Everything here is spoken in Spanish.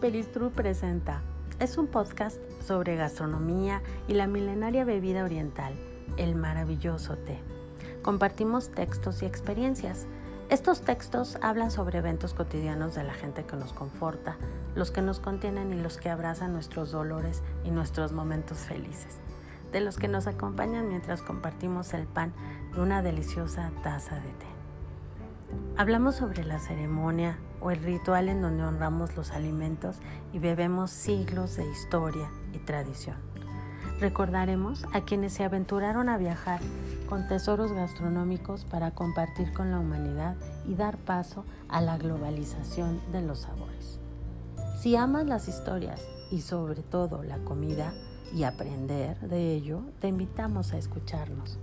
Pelistru presenta. Es un podcast sobre gastronomía y la milenaria bebida oriental, el maravilloso té. Compartimos textos y experiencias. Estos textos hablan sobre eventos cotidianos de la gente que nos conforta, los que nos contienen y los que abrazan nuestros dolores y nuestros momentos felices, de los que nos acompañan mientras compartimos el pan de una deliciosa taza de té. Hablamos sobre la ceremonia o el ritual en donde honramos los alimentos y bebemos siglos de historia y tradición. Recordaremos a quienes se aventuraron a viajar con tesoros gastronómicos para compartir con la humanidad y dar paso a la globalización de los sabores. Si amas las historias y sobre todo la comida y aprender de ello, te invitamos a escucharnos.